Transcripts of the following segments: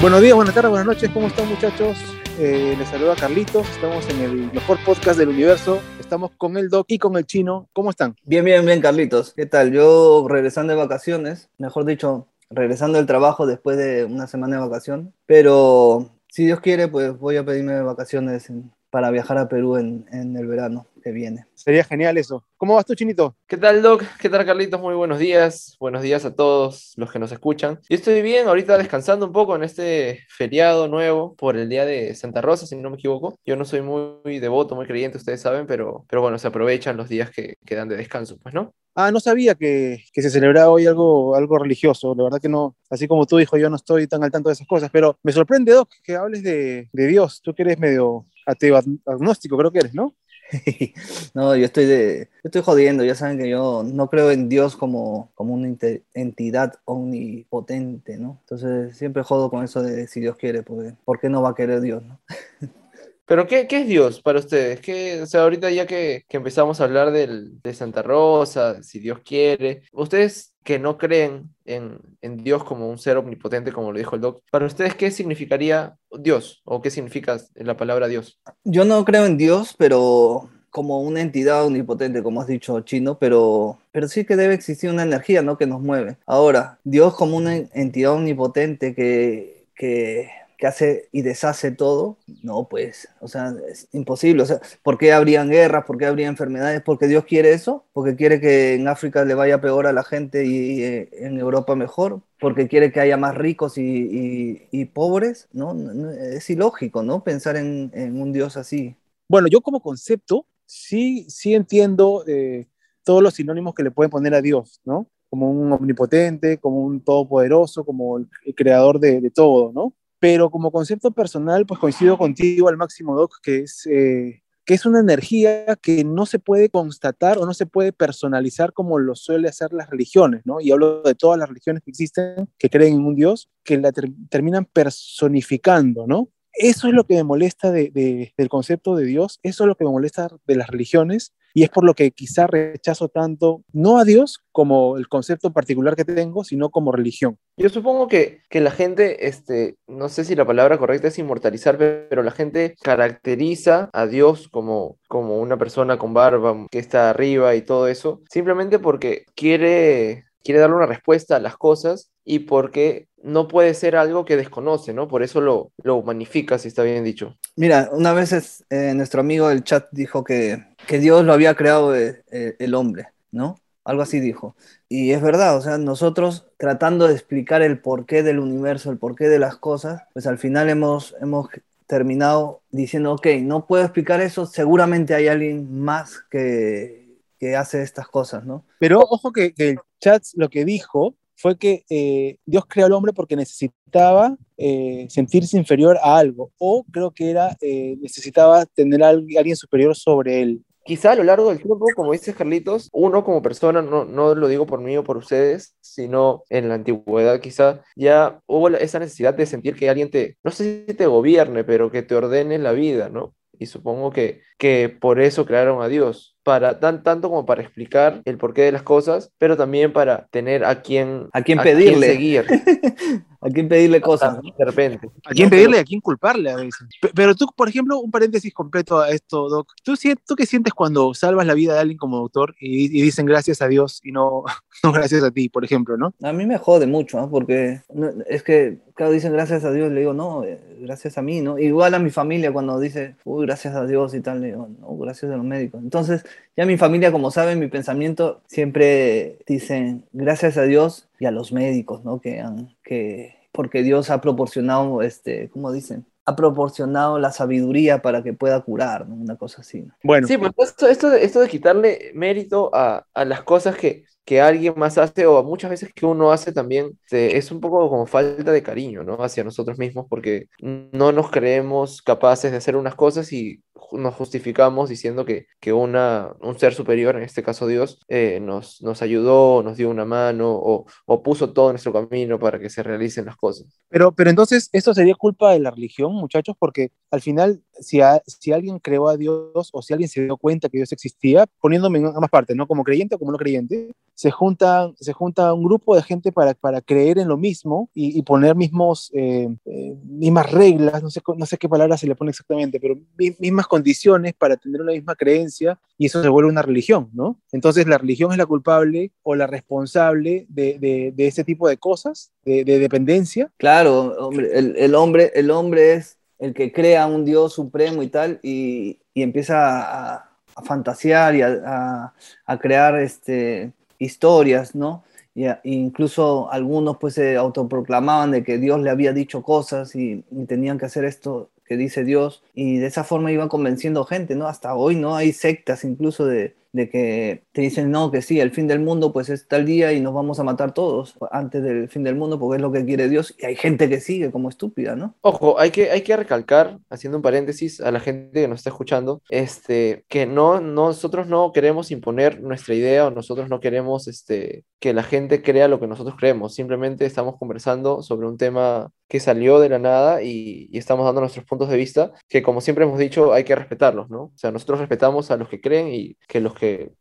Buenos días, buenas tardes, buenas noches, ¿cómo están muchachos? Eh, les saluda Carlitos, estamos en el mejor podcast del universo, estamos con el Doc y con el Chino, ¿cómo están? Bien, bien, bien, Carlitos. ¿Qué tal? Yo regresando de vacaciones, mejor dicho, regresando del trabajo después de una semana de vacación, pero si Dios quiere, pues voy a pedirme vacaciones para viajar a Perú en, en el verano que viene. Sería genial eso. ¿Cómo vas tú, Chinito? ¿Qué tal, Doc? ¿Qué tal, Carlitos? Muy buenos días. Buenos días a todos los que nos escuchan. Yo estoy bien, ahorita descansando un poco en este feriado nuevo por el día de Santa Rosa, si no me equivoco. Yo no soy muy devoto, muy creyente, ustedes saben, pero, pero bueno, se aprovechan los días que, que dan de descanso, pues, ¿no? Ah, no sabía que, que se celebraba hoy algo, algo religioso, la verdad que no, así como tú dijo, yo no estoy tan al tanto de esas cosas, pero me sorprende, Doc, que hables de, de Dios, tú que eres medio ateo, ag- agnóstico, creo que eres, ¿no? no, yo estoy de, yo estoy jodiendo, ya saben que yo no creo en Dios como, como una entidad omnipotente, ¿no? Entonces siempre jodo con eso de si Dios quiere, porque ¿por qué no va a querer Dios, no? Pero, ¿qué, qué es Dios para ustedes? ¿Qué, o sea, ahorita ya que, que empezamos a hablar del, de Santa Rosa, si Dios quiere, ustedes que no creen en, en Dios como un ser omnipotente, como lo dijo el Doc, para ustedes, ¿qué significaría Dios? ¿O qué significa la palabra Dios? Yo no creo en Dios, pero como una entidad omnipotente, como has dicho, chino, pero, pero sí que debe existir una energía, ¿no? Que nos mueve. Ahora, Dios como una entidad omnipotente que, que, que hace y deshace todo, no, pues, o sea, es imposible. O sea, ¿por qué habrían guerras? ¿Por qué habría enfermedades? ¿Porque Dios quiere eso? ¿Porque quiere que en África le vaya peor a la gente y, eh, en Europa mejor? porque quiere que haya más ricos y, y- y pobres, ¿no? Es ilógico, ¿no? Pensar en, en un Dios así. Bueno, yo como concepto sí, sí entiendo eh, todos los sinónimos que le pueden poner a Dios, ¿no? Como un omnipotente, como un todopoderoso, como el creador de, de todo, ¿no? Pero como concepto personal, pues coincido contigo al máximo, Doc, que es, eh, que es una energía que no se puede constatar o no se puede personalizar como lo suele hacer las religiones, ¿no? Y hablo de todas las religiones que existen, que creen en un Dios, que la ter- terminan personificando, ¿no? Eso es lo que me molesta de- del concepto de Dios, eso es lo que me molesta de las religiones y es por lo que quizá rechazo tanto, no a Dios como el concepto particular que tengo, sino como religión. Yo supongo que, que la gente, este, no sé si la palabra correcta es inmortalizar, pe- pero la gente caracteriza a Dios como, como una persona con barba que está arriba y todo eso, simplemente porque quiere, quiere darle una respuesta a las cosas y porque no puede ser algo que desconoce, ¿no? Por eso lo, lo magnifica, si está bien dicho. Mira, una vez eh, nuestro amigo del chat dijo que, que Dios lo había creado eh, el hombre, ¿no? Algo así dijo. Y es verdad, o sea, nosotros tratando de explicar el porqué del universo, el porqué de las cosas, pues al final hemos, hemos terminado diciendo, ok, no puedo explicar eso, seguramente hay alguien más que, que hace estas cosas, ¿no? Pero ojo que, que el chat lo que dijo fue que eh, Dios creó al hombre porque necesitaba eh, sentirse inferior a algo, o creo que era, eh, necesitaba tener a alguien superior sobre él. Quizá a lo largo del tiempo, como dices Carlitos, uno como persona, no, no lo digo por mí o por ustedes, sino en la antigüedad quizá, ya hubo esa necesidad de sentir que alguien te, no sé si te gobierne, pero que te ordene la vida, ¿no? Y supongo que, que por eso crearon a Dios, para, tan, tanto como para explicar el porqué de las cosas, pero también para tener a quien, A quién pedirle. seguir, ¿A quién pedirle cosas? ¿no? de repente. ¿A quién pedirle y a quién culparle a veces? Pe- Pero tú, por ejemplo, un paréntesis completo a esto, Doc. ¿Tú, tú qué sientes cuando salvas la vida de alguien como doctor y, y dicen gracias a Dios y no, no gracias a ti, por ejemplo, ¿no? A mí me jode mucho, ¿ah? porque no- es que, claro, dicen gracias a Dios, le digo, no, eh, gracias a mí, ¿no? Igual a mi familia cuando dice, uy, gracias a Dios y tal, le digo, no, gracias a los médicos. Entonces, ya mi familia, como saben, mi pensamiento siempre dicen, gracias a Dios y a los médicos, ¿no? Que han, que, porque Dios ha proporcionado, este, ¿cómo dicen? Ha proporcionado la sabiduría para que pueda curar, ¿no? Una cosa así, ¿no? Bueno, Sí, pues esto, esto, de, esto de quitarle mérito a, a las cosas que, que alguien más hace o muchas veces que uno hace también, es un poco como falta de cariño, ¿no? Hacia nosotros mismos porque no nos creemos capaces de hacer unas cosas y nos justificamos diciendo que, que una, un ser superior, en este caso Dios, eh, nos, nos ayudó, nos dio una mano o, o puso todo en nuestro camino para que se realicen las cosas. Pero, pero entonces, esto sería culpa de la religión, muchachos, porque al final, si, si alguien creó a Dios o si alguien se dio cuenta que Dios existía, poniéndome en ambas partes, ¿no? Como creyente o como no creyente, se junta, se junta un grupo de gente para, para creer en lo mismo y, poner mismos, eh, eh, mismas reglas, no sé, no sé qué palabra se le pone exactamente, pero mismas condiciones para tener una misma creencia y eso se vuelve una religión, ¿no? Entonces la religión es la culpable o la responsable de, de, de ese tipo de cosas, de, de dependencia. Claro, hombre, el, el, hombre, el hombre es el que crea un Dios supremo y tal, y, y empieza a, a fantasear y a, a, crear este, historias, ¿no? Y incluso algunos pues se autoproclamaban de que Dios le había dicho cosas y, y, tenían que hacer esto que dice Dios y de esa forma iban convenciendo gente, ¿no? Hasta hoy, ¿no? Hay sectas incluso de, de que te dicen, no, que sí, el fin del mundo pues es tal día y nos vamos a matar todos antes del fin del mundo porque es lo que quiere Dios y hay gente que sigue como estúpida, ¿no? Ojo, hay que, hay que recalcar, haciendo un paréntesis a la gente que nos está escuchando, este, que no, nosotros no queremos imponer nuestra idea o nosotros no queremos este, que la gente crea lo que nosotros creemos, simplemente estamos conversando sobre un tema que salió de la nada y, y estamos dando nuestros puntos de vista, que como siempre hemos dicho, hay que respetarlos, ¿no? O sea, nosotros respetamos a los que creen y que los que que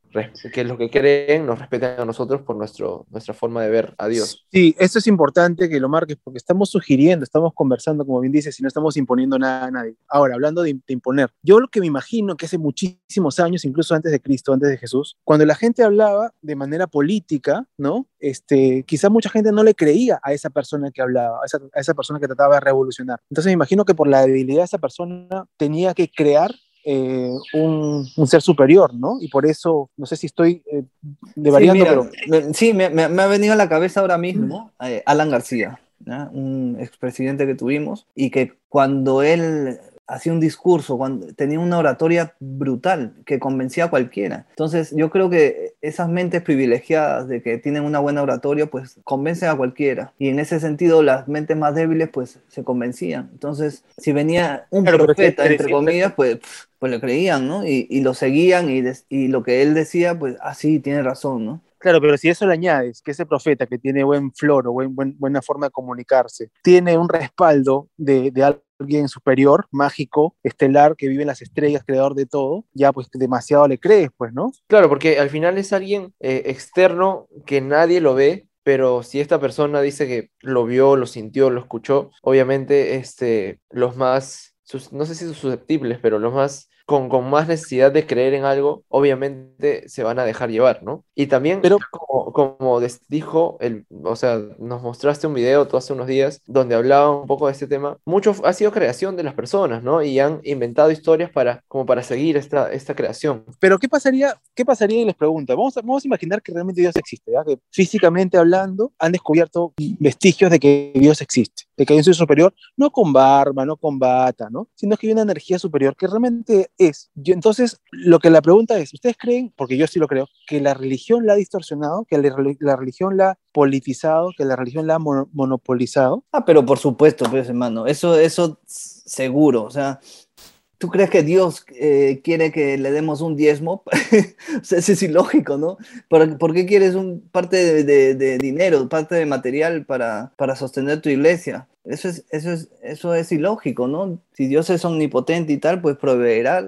que que creen nos respeten a nosotros por nuestro, nuestra forma de ver a Dios. Sí, eso es importante que lo marques porque estamos sugiriendo, estamos conversando, como bien dices, y no estamos imponiendo nada a nadie. Ahora, hablando de, imponer, yo lo que me imagino que hace muchísimos años, incluso antes de Cristo, antes de Jesús, cuando la gente hablaba de manera política, ¿no? Este, quizá mucha gente no le creía a esa persona que hablaba, a esa, a esa persona que trataba de revolucionar. Entonces me imagino que por la debilidad de esa persona tenía que crear eh, un, un, ser superior, ¿no? Y por eso, no sé si estoy eh, devariando, sí, pero... Me, sí, me, me, ha venido a la cabeza ahora mismo eh, Alan García, ¿no? un expresidente que tuvimos, y que cuando él hacía un discurso, cuando tenía una oratoria brutal que convencía a cualquiera. Entonces, yo creo que esas mentes privilegiadas de que tienen una buena oratoria, pues convencen a cualquiera. Y en ese sentido, las mentes más débiles, pues se convencían. Entonces, si venía un claro, profeta, entre comillas, pues, pues le creían, ¿no? Y, y lo seguían y, y, lo que él decía, pues, ah, sí, tiene razón, ¿no? Claro, pero si eso le añades que ese profeta que tiene buen flor o buen, buen, buena forma de comunicarse, tiene un respaldo de, de alguien superior, mágico, estelar, que vive en las estrellas, creador de todo, ya pues demasiado le crees, pues, ¿no? Claro, porque al final es alguien eh, externo que nadie lo ve, pero si esta persona dice que lo vio, lo sintió, lo escuchó, obviamente este, los más, no sé si susceptibles, pero los más con, con, más necesidad de creer en algo, obviamente se van a dejar llevar, ¿no? Y también, Pero, como, como dijo, el, o sea, nos mostraste un video tú hace unos días donde hablaba un poco de este tema, mucho ha sido creación de las personas, ¿no? Y han inventado historias para, como para seguir esta, esta creación. Pero, ¿qué pasaría, qué pasaría y les pregunto? Vamos a, vamos a imaginar que realmente Dios existe, ¿ya? Que físicamente hablando han descubierto vestigios de que Dios existe, de que hay un ser superior, no con barba, no con bata, ¿no? Sino que hay una energía superior que realmente es. Yo, entonces, lo que la pregunta es, ¿ustedes creen, porque yo sí lo creo, que la religión la ha distorsionado, que la, religión la ha politizado, que la religión la ha mon monopolizado? Ah, pero por supuesto, pues hermano, eso, eso seguro, o sea, ¿Tú crees que Dios eh, quiere que le demos un diezmo? eso es ilógico, ¿no? ¿Por, ¿por qué quieres un parte de, dinero, parte de material para, para sostener tu iglesia? Eso es, eso, es, eso es ilógico, ¿no? Si Dios es omnipotente y tal, pues proveerá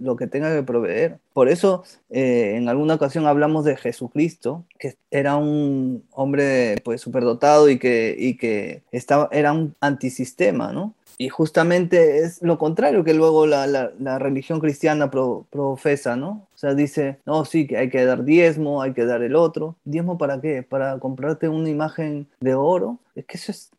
lo que tenga que proveer. Por eso, eh, en alguna ocasión hablamos de Jesucristo, que era un hombre pues superdotado y que, y que estaba, era un antisistema, ¿no? Y justamente es lo contrario que luego la, la, religión cristiana pro, profesa, ¿no? O sea, dice, no, sí, que hay que dar diezmo, hay que dar el otro. ¿Diezmo para qué? ¿Para comprarte una imagen de oro? Es que eso es,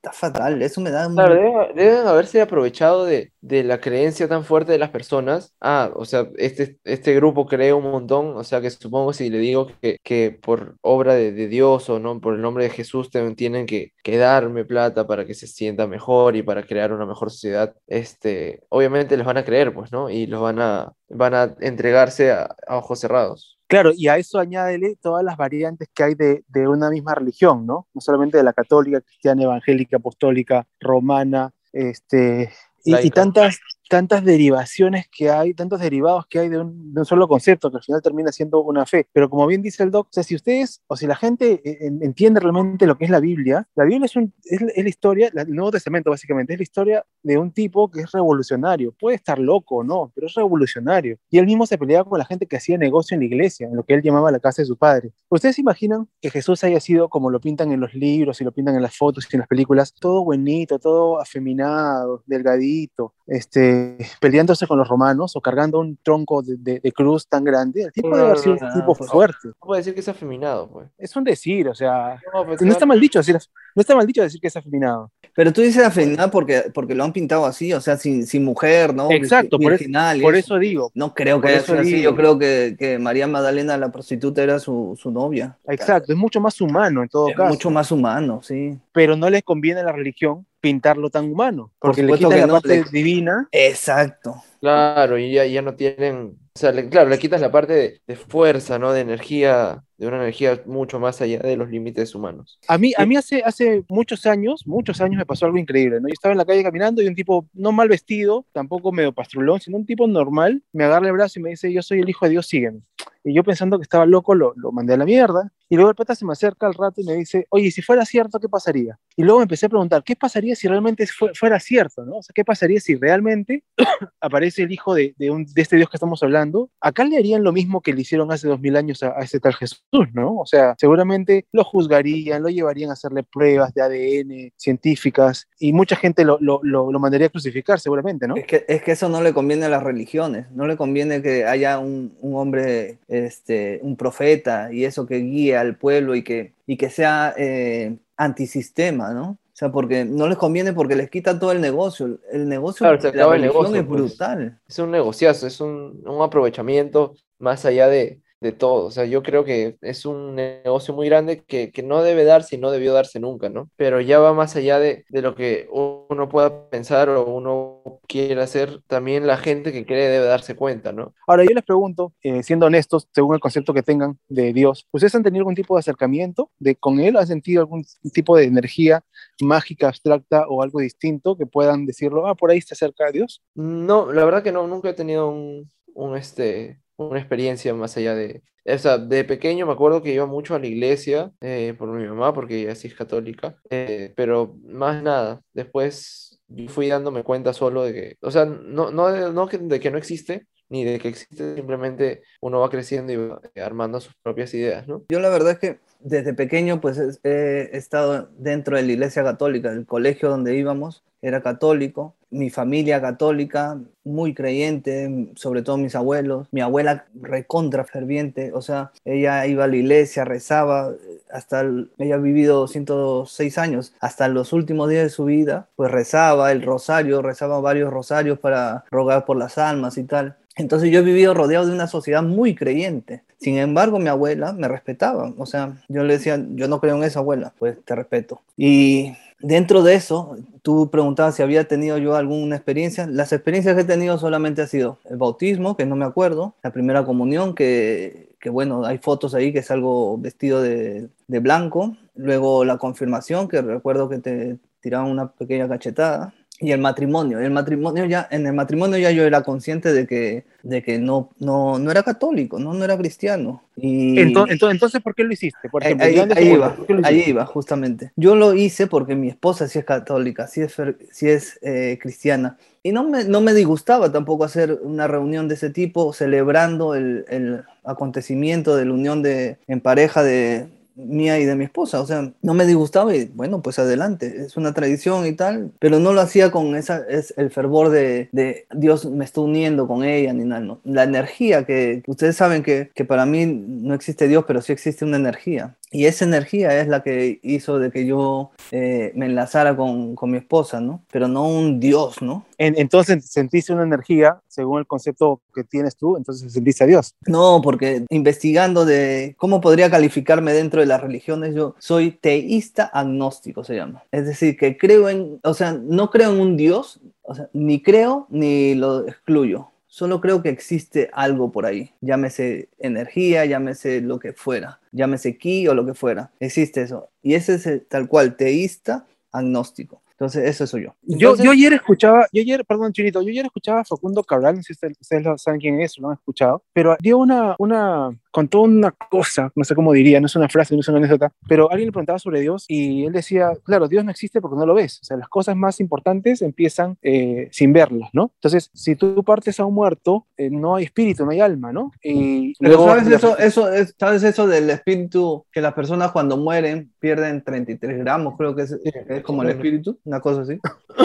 está fatal, eso me da... Claro, deben, deben, haberse aprovechado de, de, la creencia tan fuerte de las personas. Ah, o sea, este, este grupo cree un montón, o sea que supongo si le digo que, que por obra de, de, Dios o no, por el nombre de Jesús tienen que, que, darme plata para que se sienta mejor y para crear una mejor sociedad, este, obviamente les van a creer, pues, ¿no? Y los van a, van a entregarse a, a ojos cerrados. Claro, y a eso añádele todas las variantes que hay de, de, una misma religión, ¿no? No solamente de la católica, cristiana, evangélica, apostólica, romana, este, y, y, tantas, tantas derivaciones que hay, tantos derivados que hay de un, de un, solo concepto que al final termina siendo una fe. Pero como bien dice el doc, o sea, si ustedes, o si la gente eh, entiende realmente lo que es la Biblia, la Biblia es, un, es, es la historia, el Nuevo Testamento básicamente, es la historia de un tipo que es revolucionario. Puede estar loco o no, pero es revolucionario. Y él mismo se peleaba con la gente que hacía negocio en la iglesia, en lo que él llamaba la casa de su padre. ¿Ustedes se imaginan que Jesús haya sido como lo pintan en los libros y lo pintan en las fotos y en las películas? Todo buenito, todo afeminado, delgadito, este, peleándose con los romanos o cargando un tronco de, cruz tan grande. El tipo debe haber sido un tipo fuerte. No puede decir que es afeminado, pues. Es un decir, o sea, no, pues, está mal dicho decir, no está mal dicho decir que es afeminado. Pero tú dices afeminado porque, porque lo han pintado así, o sea, sin, sin mujer, ¿no? Exacto, por, por eso digo. No creo que haya sido así, yo creo que, que, María Magdalena, la prostituta, era su, su novia. Exacto, es mucho más humano en todo caso. Mucho más humano, sí. Pero no les conviene a la religión pintarlo tan humano, porque le quita la parte divina. Exacto. Claro, y ya, ya no tienen, o sea, claro, le quitas la parte de, fuerza, ¿no? De energía, de una energía mucho más allá de los límites humanos. A mí, a mí hace, hace muchos años, muchos años me pasó algo increíble, ¿no? Yo estaba en la calle caminando y un tipo, no mal vestido, tampoco medio pastrulón, sino un tipo normal, me agarra el brazo y me dice, yo soy el hijo de Dios, sígueme. Y yo pensando que estaba loco, lo, lo mandé a la mierda. Y luego el pata se me acerca al rato y me dice, oye, si fuera cierto, ¿qué pasaría? Y luego me empecé a preguntar, ¿qué pasaría si realmente fuera cierto? ¿no? O sea, ¿qué pasaría si realmente aparece el hijo de, de, un, de, este Dios que estamos hablando? Acá le harían lo mismo que le hicieron hace dos mil años a, a, ese tal Jesús, ¿no? O sea, seguramente lo juzgarían, lo llevarían a hacerle pruebas de ADN científicas y mucha gente lo, lo, lo, lo mandaría a crucificar, seguramente, ¿no? Es que, es que eso no le conviene a las religiones, no le conviene que haya un, un hombre, este, un profeta y eso que guía al pueblo y que, y que sea eh, antisistema, ¿no? O sea, porque no les conviene porque les quita todo el negocio. El negocio, de la negocio, es pues. brutal. es un negociazo, es un, un aprovechamiento más allá de, de todo. O sea, yo creo que es un negocio muy grande que, que, no debe darse y no debió darse nunca, ¿no? Pero ya va más allá de, de, lo que uno pueda pensar o uno quiera hacer, también la gente que cree debe darse cuenta, ¿no? Ahora, yo les pregunto, eh, siendo honestos, según el concepto que tengan de Dios, ¿ustedes han tenido algún tipo de acercamiento de, con Él? ¿Han sentido algún tipo de energía mágica, abstracta o algo distinto que puedan decirlo, ah, por ahí está cerca de Dios? No, la verdad que no, nunca he tenido un, un este, una experiencia más allá de... O sea, de pequeño me acuerdo que iba mucho a la iglesia eh, por mi mamá, porque ella sí es católica, eh, pero más nada. Después yo fui dándome cuenta solo de que, o sea, no, no, no de que no existe, ni de que existe, simplemente uno va creciendo y va armando sus propias ideas, ¿no? Yo la verdad es que desde pequeño pues he estado dentro de la iglesia católica, el colegio donde íbamos era católico, mi familia católica, muy creyente, sobre todo mis abuelos, mi abuela recontra ferviente, o sea, ella iba a la iglesia, rezaba, hasta, ella ha vivido 106 años, hasta los últimos días de su vida, pues rezaba el rosario, rezaba varios rosarios para rogar por las almas y tal. Entonces yo he vivido rodeado de una sociedad muy creyente. Sin embargo, mi abuela me respetaba. O sea, yo le decía, yo no creo en esa abuela, pues te respeto. Y dentro de eso, tú preguntabas si había tenido yo alguna experiencia. Las experiencias que he tenido solamente ha sido el bautismo, que no me acuerdo, la primera comunión, que, que bueno, hay fotos ahí que es algo vestido de, de blanco. Luego la confirmación, que recuerdo que te tiraban una pequeña cachetada y el matrimonio. El matrimonio ya, en el matrimonio ya yo era consciente de que, de que no, no, no era católico, no, no era cristiano. Y... Entonces, entonces, ¿por qué lo hiciste? Por ejemplo, ahí, ahí, iba, ahí iba, justamente. Yo lo hice porque mi esposa sí es católica, sí es, sí es eh, cristiana. Y no me, no me disgustaba tampoco hacer una reunión de ese tipo, celebrando el, el acontecimiento de la unión de, en pareja de, mía y de mi esposa, o sea, no me disgustaba y bueno, pues adelante, es una tradición y tal, pero no lo hacía con esa, es el fervor de, de Dios me está uniendo con ella ni nada, no. la energía que ustedes saben que, que para mí no existe Dios, pero sí existe una energía, y esa energía es la que hizo de que yo eh, me enlazara con, con, mi esposa, ¿no? Pero no un Dios, ¿no? En, entonces sentiste una energía, según el concepto que tienes tú, entonces sentiste a Dios. No, porque investigando de cómo podría calificarme dentro de las religiones, yo soy teísta agnóstico, se llama. Es decir, que creo en, o sea, no creo en un Dios, o sea, ni creo ni lo excluyo Solo creo que existe algo por ahí. Llámese energía, llámese lo que fuera. Llámese ki o lo que fuera. Existe eso. Y ese es tal cual, teísta, agnóstico. Entonces, eso soy yo. yo, yo ayer escuchaba, yo ayer, perdón, Chinito, yo ayer escuchaba a Facundo Cabral, no sé si ustedes, saben quién es, lo han escuchado, pero dio una, una contó una cosa, no sé cómo diría, no es una frase, no es una anécdota, pero alguien le preguntaba sobre Dios y él decía, claro, Dios no existe porque no lo ves. O sea, las cosas más importantes empiezan eh, sin verlas, ¿no? Entonces, si tú partes a un muerto, eh, no hay espíritu, no hay alma, ¿no? Y Pero luego- ¿sabes eso, eso es, ¿sabes eso del espíritu? Que las personas cuando mueren pierden 33 gramos, creo que es, es como el espíritu, una cosa así.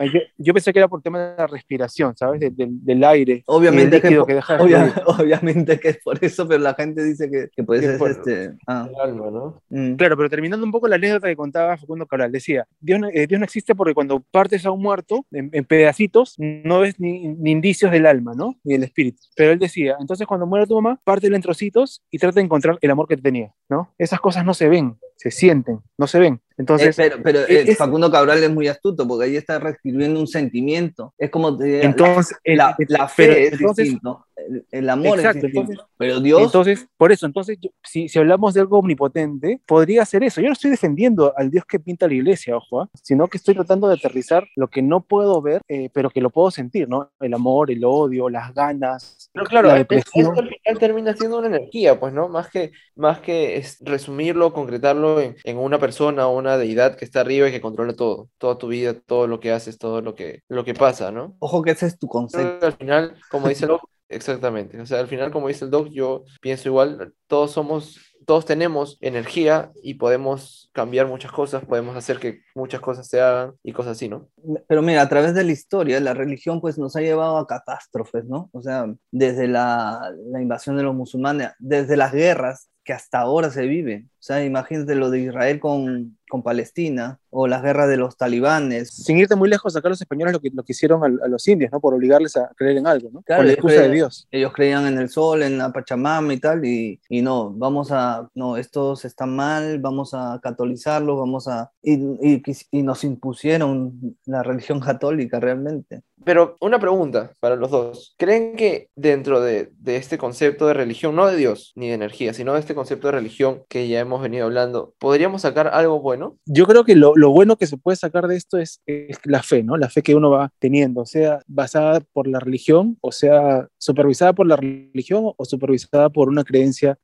Yo, yo pensé que era por tema de la respiración, ¿sabes? De- del- del aire. Obviamente que, de obvia- obviamente que es por eso, pero la gente dice que, que puede ser por- este. ah, El alma, ¿no? mm. Claro, pero terminando un poco la anécdota que contaba Facundo Cabral, decía, Dios no, eh, Dios no existe porque cuando partes a un muerto en, en pedacitos, no ves ni, ni indicios del alma, ¿no? Ni del espíritu. Pero él decía, entonces cuando muere tu mamá, pártela en trocitos y trata de encontrar el amor que te tenía, ¿no? Esas cosas no se ven, se sienten, no se ven. Entonces, Eh, pero pero eh, es- Facundo Cabral es muy astuto porque ahí está reescribiendo un sentimiento. Es como te- entonces, la, eh, la pero fe es entonces- distinto, el, el amor Exacto, es distinto. entonces- pero Dios, Entonces, por eso, entonces, yo- si, si hablamos de algo omnipotente, podría ser eso. Yo no estoy defendiendo al Dios que pinta la iglesia, ojo, ¿ah? sino que estoy tratando de aterrizar lo que no puedo ver, eh, pero que lo puedo sentir, ¿no? El amor, el odio, las ganas, Pero claro, la esto depresión. al final termina siendo una energía, pues, ¿no? Más que, más que es resumirlo, concretarlo en, en una persona o una deidad que está arriba y que controla todo, toda tu vida, todo lo que haces, todo lo que, lo que pasa, ¿no? ojo que ese es tu concepto. al final, como dice el doc, exactamente, o sea, al final, como dice el doc, yo pienso igual, todos somos, todos tenemos energía y podemos cambiar muchas cosas, podemos hacer que muchas cosas se hagan y cosas así, ¿no? Pero mira, a través de la historia, la religión pues nos ha llevado a catástrofes, ¿no? O sea, desde la, la invasión de los musulmanes, desde las guerras que hasta ahora se viven. O sea, imagínate lo de Israel con, con Palestina o las guerras de los talibanes. Sin irte muy lejos, acá los españoles lo que, lo que hicieron al- a, los indios, ¿no? Por obligarles a creer en algo, ¿no? Claro, Con la excusa de creen- Dios. Ellos creían en el sol, en la Pachamama y tal, y, y no, vamos a, no, estos están mal, vamos a catolizarlos, vamos a... Y, y, y nos impusieron la religión católica realmente. Pero una pregunta para los dos. ¿Creen que dentro de, de este concepto de religión, no de Dios ni de energía, sino de este concepto de religión que ya hemos venido hablando, podríamos sacar algo bueno? Yo creo que lo, lo bueno que se puede sacar de esto es, es la fe, ¿no? La fe que uno va teniendo, sea basada por la religión, o sea supervisada por la religión o supervisada por una creencia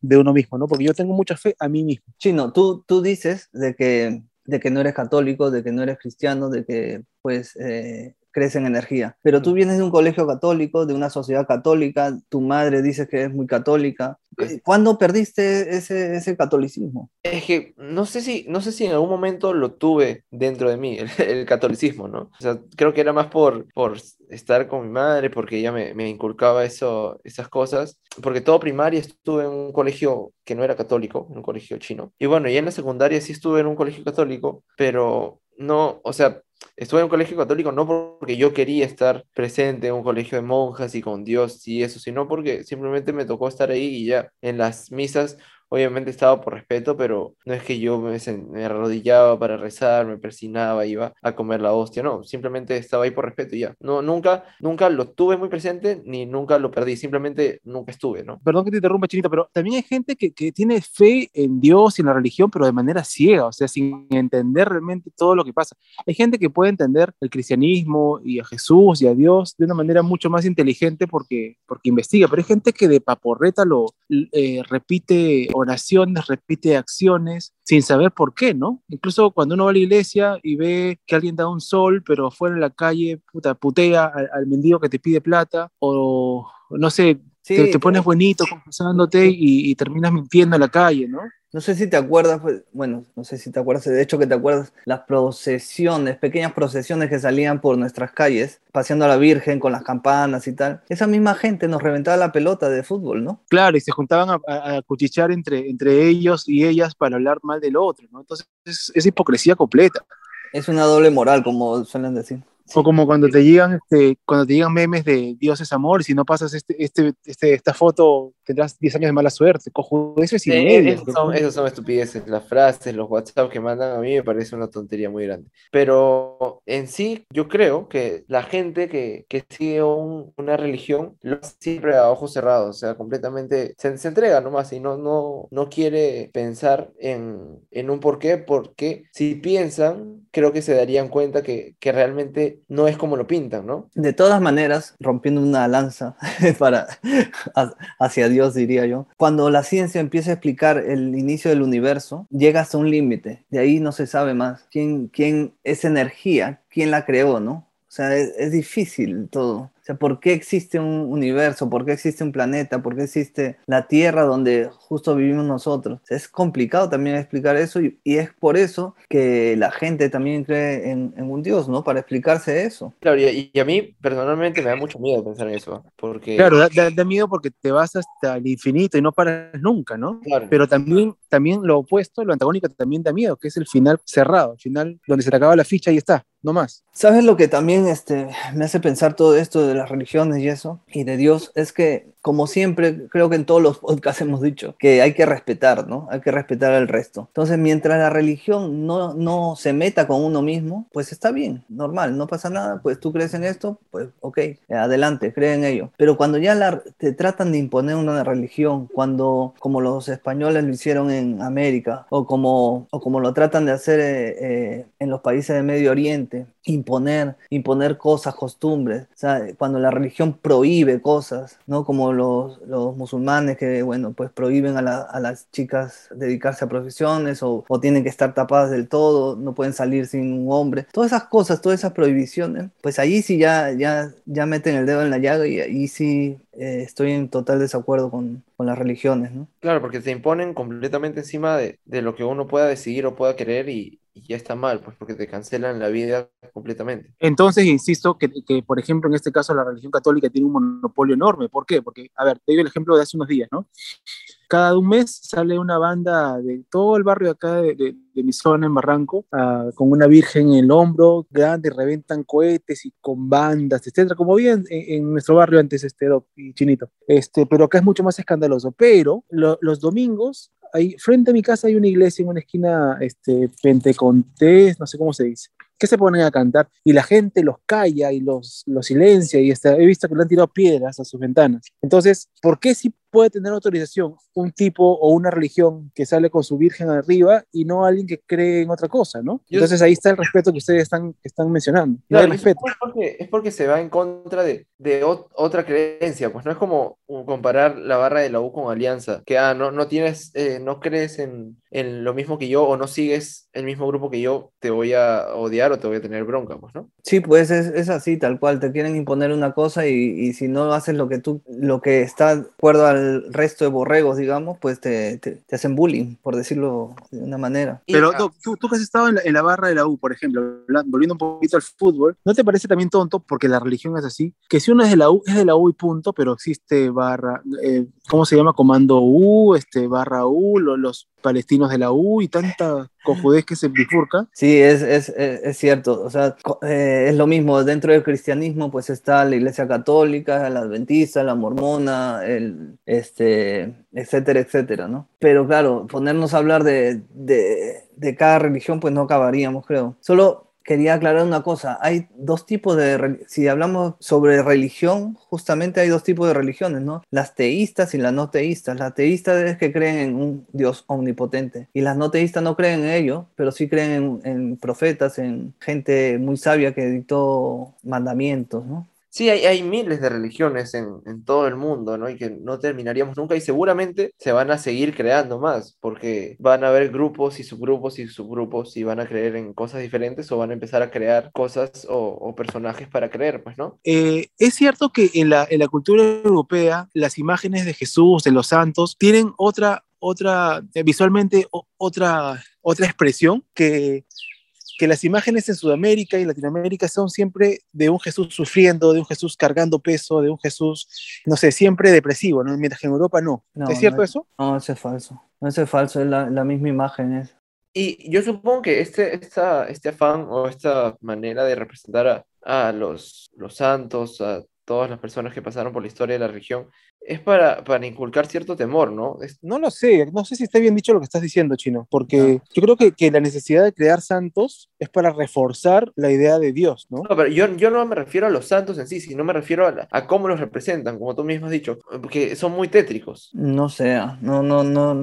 de uno mismo, ¿no? Porque yo tengo mucha fe a mí mismo. Chino, tú, tú dices de que, de que no eres católico, de que no eres cristiano, de que pues eh, crees en energía, pero tú vienes de un colegio católico, de una sociedad católica, tu madre dice que es muy católica. Sí. ¿Cuándo perdiste ese, ese catolicismo? Es que no sé si, no sé si en algún momento lo tuve dentro de mí, el, el catolicismo, ¿no? O sea, creo que era más por, por estar con mi madre, porque ella me, me inculcaba eso, esas cosas, porque todo primaria estuve en un colegio que no era católico, en un colegio chino. Y bueno, ya en la secundaria sí estuve en un colegio católico, pero no, o sea, estuve en un colegio católico no porque yo quería estar presente en un colegio de monjas y con Dios y eso, sino porque simplemente me tocó estar ahí y ya en las misas obviamente estaba por respeto, pero no es que yo me, me arrodillaba para rezar, me persinaba, iba a comer la hostia, no, simplemente estaba ahí por respeto y ya. No, nunca, nunca lo tuve muy presente ni nunca lo perdí, simplemente nunca estuve, ¿no? Perdón que te interrumpa, Chinita, pero también hay gente que, que tiene fe en Dios y en la religión, pero de manera ciega, o sea, sin entender realmente todo lo que pasa. Hay gente que puede entender el cristianismo y a Jesús y a Dios de una manera mucho más inteligente porque, porque investiga, pero hay gente que de paporreta lo eh, repite oraciones, repite acciones sin saber por qué, ¿no? Incluso cuando uno va a la iglesia y ve que alguien da un sol, pero afuera en la calle, puta, putea al, al mendigo que te pide plata, o no sé, Sí, te, te pones bonito confesándote y, y terminas mintiendo en la calle, ¿no? No sé si te acuerdas, pues, bueno, no sé si te acuerdas, de hecho que te acuerdas, las procesiones, pequeñas procesiones que salían por nuestras calles, paseando a la Virgen con las campanas y tal. Esa misma gente nos reventaba la pelota de fútbol, ¿no? Claro, y se juntaban a, a- a cuchichear entre, entre ellos y ellas para hablar mal del otro, ¿no? Entonces es, es hipocresía completa. Es una doble moral, como suelen decir. O como cuando te llegan, este, cuando te llegan memes de Dios es amor, si no pasas este, este, este, esta foto tendrás 10 años de mala suerte. Cojo, eso es Eh, inmedio. esas, son, esas son estupideces, las frases, los WhatsApp que mandan a mí me parece una tontería muy grande. Pero en sí, yo creo que la gente que, que sigue un- una religión lo hace siempre a ojos cerrados, o sea, completamente se, se entrega nomás y no, no, no quiere pensar en, en un porqué, porque si piensan, creo que se darían cuenta que, que realmente no es como lo pintan, ¿no? De todas maneras, rompiendo una lanza para, hacia Dios, diría yo, cuando la ciencia empieza a explicar el inicio del universo, llega hasta un límite. De ahí no se sabe más quién, quién es energía, quién la creó, ¿no? O sea, es difícil todo. ¿Por qué existe un universo? ¿Por qué existe un planeta? ¿Por qué existe la Tierra donde justo vivimos nosotros? es complicado también explicar eso y, es por eso que la gente también cree en, un Dios, ¿no? Para explicarse eso. Claro, y, a mí personalmente me da mucho miedo pensar en eso, porque... Claro, da, miedo porque te vas hasta el infinito y no paras nunca, ¿no? Claro. Pero también, también lo opuesto, lo antagónico también da miedo, que es el final cerrado, el final donde se te acaba la ficha y está, no más. ¿Sabes lo que también este, me hace pensar todo esto de las religiones y eso, y de Dios, es que como siempre, creo que en todos los podcasts hemos dicho que hay que respetar, ¿no? Hay que respetar al resto. Entonces, mientras la religión no, no se meta con uno mismo, pues está bien, normal, no pasa nada, pues tú crees en esto, pues ok, adelante, cree en ello. Pero cuando ya la, te tratan de imponer una religión, cuando como los españoles lo hicieron en América, o como, o como lo tratan de hacer eh, eh, en los países de Medio Oriente, imponer, imponer cosas, costumbres, cuando la religión prohíbe cosas, ¿no? Como los, musulmanes que, bueno, pues prohíben a, las chicas dedicarse a profesiones o, tienen que estar tapadas del todo, no pueden salir sin un hombre. Todas esas cosas, todas esas prohibiciones, pues ahí sí ya, ya, ya meten el dedo en la llaga y ahí sí eh, estoy en total desacuerdo con, las religiones. Claro, porque se imponen completamente encima de, de lo que uno pueda decidir o pueda querer y, ya está mal, pues porque te cancelan la vida completamente. Entonces, insisto que, que, por ejemplo, en este caso la religión católica tiene un monopolio enorme. ¿Por qué? Porque, a ver, te doy el ejemplo de hace unos días, ¿no? Cada un mes sale una banda de todo el barrio acá de, de, mi zona en Barranco, uh, con una virgen en el hombro, grande, reventan cohetes y con bandas, etcétera, como bien en, en, nuestro barrio antes, este, y Chinito. Este, pero acá es mucho más escandaloso. Pero lo, los domingos ahí, frente a mi casa hay una iglesia en una esquina este, pentecontés, no sé cómo se dice que se ponen a cantar y la gente los calla y los, los silencia y he visto que le han tirado piedras a sus ventanas. Entonces, ¿por qué si puede tener autorización un tipo o una religión que sale con su virgen arriba y no alguien que cree en otra cosa, ¿no? Entonces ahí está el respeto que ustedes están, están mencionando. No respeto. Es porque, es porque se va en contra de, de otra creencia, pues no es como comparar la barra de la U con Alianza, que ah, no, no tienes, eh, no crees en, en lo mismo que yo o no sigues el mismo grupo que yo, te voy a odiar o te voy a tener bronca, pues, ¿no? Sí, pues es, es así, tal cual, te quieren imponer una cosa y, y, si no haces lo que tú, lo que está de acuerdo al resto de borregos, digamos, pues te, te, hacen bullying, por decirlo de una manera. Pero tú, tú, que has estado en la, en la, barra de la U, por ejemplo, volviendo un poquito al fútbol, ¿no te parece también tonto, porque la religión es así, que si uno es de la U, es de la U y punto, pero existe barra, eh, ¿cómo se llama? Comando U, este, barra U, los, los palestinos de la U y tanta cojudez que se bifurca. Sí, es, es, es cierto. O sea, eh, es lo mismo. Dentro del cristianismo, pues está la iglesia católica, la adventista, la mormona, el, este, etcétera, etcétera, ¿no? Pero claro, ponernos a hablar de, de, de cada religión, pues no acabaríamos, creo. Solo quería aclarar una cosa. Hay dos tipos de, si hablamos sobre religión, justamente hay dos tipos de religiones, ¿no? Las teístas y las no teístas. Las teístas es que creen en un Dios omnipotente y las no teístas no creen en ello, pero sí creen en, en profetas, en gente muy sabia que dictó mandamientos, ¿no? Sí, hay, hay miles de religiones en, en, todo el mundo, ¿no? Y que no terminaríamos nunca y seguramente se van a seguir creando más, porque van a haber grupos y subgrupos y subgrupos y van a creer en cosas diferentes o van a empezar a crear cosas o, o personajes para creer, pues, ¿no? Eh, es cierto que en la, en la cultura europea las imágenes de Jesús, de los santos, tienen otra, otra, eh, visualmente otra, otra expresión que que las imágenes en Sudamérica y Latinoamérica son siempre de un Jesús sufriendo, de un Jesús cargando peso, de un Jesús, no sé, siempre depresivo, ¿no? mientras que en Europa no. ¿Es cierto eso? No, eso es falso. Eso es falso, es la, la misma imagen. Es. Y yo supongo que este, esta, este afán o esta manera de representar a, a los, los santos, a todas las personas que pasaron por la historia de la región, es para, para inculcar cierto temor, ¿no? No lo sé, no sé si está bien dicho lo que estás diciendo, Chino, porque yo creo que, que, la necesidad de crear santos es para reforzar la idea de Dios, ¿no? No, pero yo, yo no me refiero a los santos en sí, sino me refiero a, a cómo los representan, como tú mismo has dicho, porque son muy tétricos. No sé, no, no, no,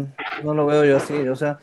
no lo veo yo así, o sea,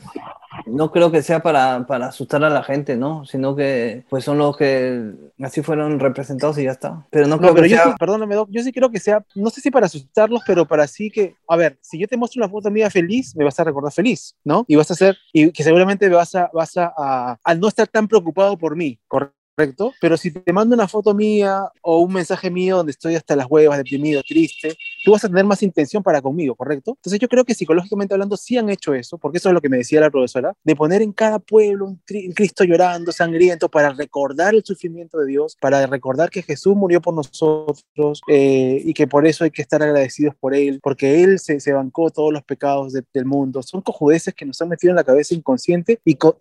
no creo que sea para, para asustar a la gente, ¿no? Sino que pues son los que así fueron representados y ya está. Pero no creo No, pero que yo sea... sí, perdóname, Doc, yo sí creo que sea, no sé si para asustarlos, pero para sí que, a ver, si yo te muestro una foto mía feliz, me vas a recordar feliz, ¿no? Y vas a ser, y que seguramente vas a, vas a, a, a no estar tan preocupado por mí, ¿correcto? Correcto, pero si te mando una foto mía o un mensaje mío donde estoy hasta las huevas, deprimido, triste, tú vas a tener más intención para conmigo, ¿correcto? Entonces yo creo que psicológicamente hablando sí han hecho eso, porque eso es lo que me decía la profesora, de poner en cada pueblo un, un Cristo llorando, sangriento, para recordar el sufrimiento de Dios, para recordar que Jesús murió por nosotros eh, y que por eso hay que estar agradecidos por Él, porque Él se, se bancó todos los pecados de- del mundo. Son cojudeces que nos han metido en la cabeza inconsciente y, co-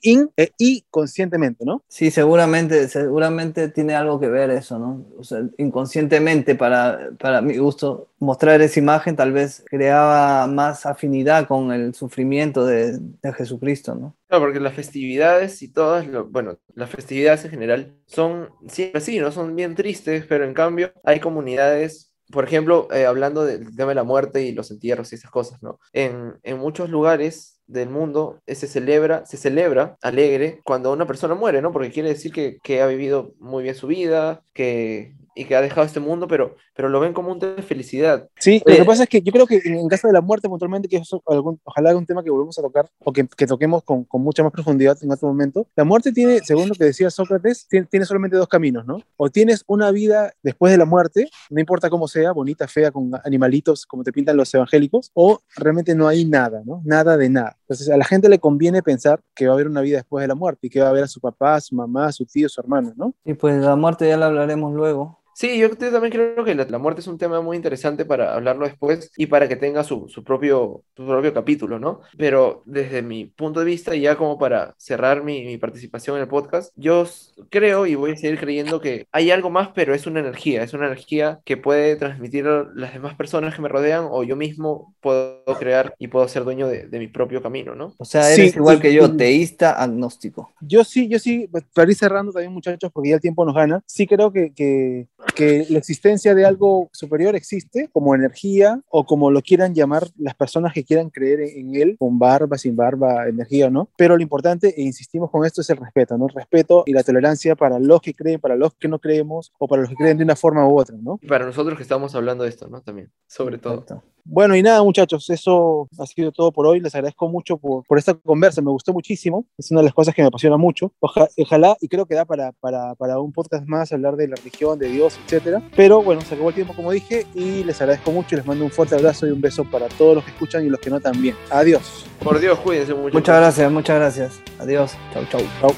y conscientemente, ¿no? Sí, seguramente, seguramente tiene algo que ver eso, ¿no? O sea, inconscientemente, para, para mi gusto, mostrar esa imagen tal vez creaba más afinidad con el sufrimiento de, de Jesucristo, ¿no? Claro, porque las festividades y todas, lo, bueno, las festividades en general son siempre así, ¿no? Son bien tristes, pero en cambio hay comunidades, por ejemplo, eh, hablando del tema de la muerte y los entierros y esas cosas, ¿no? En, en muchos lugares del mundo eh, se celebra, se celebra alegre cuando una persona muere, ¿no? Porque quiere decir que, que ha vivido muy bien su vida, que, y que ha dejado este mundo, pero, pero lo ven como un tema de felicidad. Sí, lo que pasa es que yo creo que en, caso de la muerte puntualmente, que eso algún- ojalá haga un tema que volvemos a tocar o que, que toquemos con, con mucha más profundidad en otro momento, la muerte tiene, según lo que decía Sócrates, tiene, tiene solamente dos caminos, ¿no? O tienes una vida después de la muerte, no importa cómo sea, bonita, fea, con animalitos como te pintan los evangélicos, o realmente no hay nada, ¿no? Nada de nada. Entonces a la gente le conviene pensar que va a haber una vida después de la muerte y que va a ver a su papá, a su mamá, a su tío, a su hermano, ¿no? Y pues la muerte ya la hablaremos luego. Sí, yo también creo que la, la muerte es un tema muy interesante para hablarlo después y para que tenga su, su propio, su propio capítulo, ¿no? Pero desde mi punto de vista, y ya como para cerrar mi, mi participación en el podcast, yo creo y voy a seguir creyendo que hay algo más, pero es una energía, es una energía que puede transmitir a las demás personas que me rodean o yo mismo puedo crear y puedo ser dueño de, de mi propio camino, ¿no? O sea, Sí, eres igual sí, que yo, sí. teísta, agnóstico. Yo sí, yo sí, para ir cerrando también muchachos, porque ya el tiempo nos gana, sí creo que, que, que la existencia de algo superior existe como energía o como lo quieran llamar las personas que quieran creer en, en él, con barba, sin barba, energía o no. Pero lo importante, e insistimos con esto, es el respeto, ¿no? El respeto y la tolerancia para los que creen, para los que no creemos o para los que creen de una forma u otra, ¿no? Y para nosotros que estamos hablando de esto, ¿no? También, sobre todo. Perfecto. Bueno, y nada, muchachos, eso ha sido todo por hoy. Les agradezco mucho por, por esta conversa, me gustó muchísimo. Es una de las cosas que me apasiona mucho. Oja- ojalá, y creo que da para, para, para un podcast más hablar de la religión, de Dios, etcétera. Pero bueno, se acabó el tiempo, como dije, y les agradezco mucho y les mando un fuerte abrazo y un beso para todos los que escuchan y los que no también. Adiós. Por Dios, cuídense mucho. Muchas gracias, muchas gracias. Adiós. Chau, chau. Chao.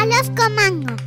A los comandos.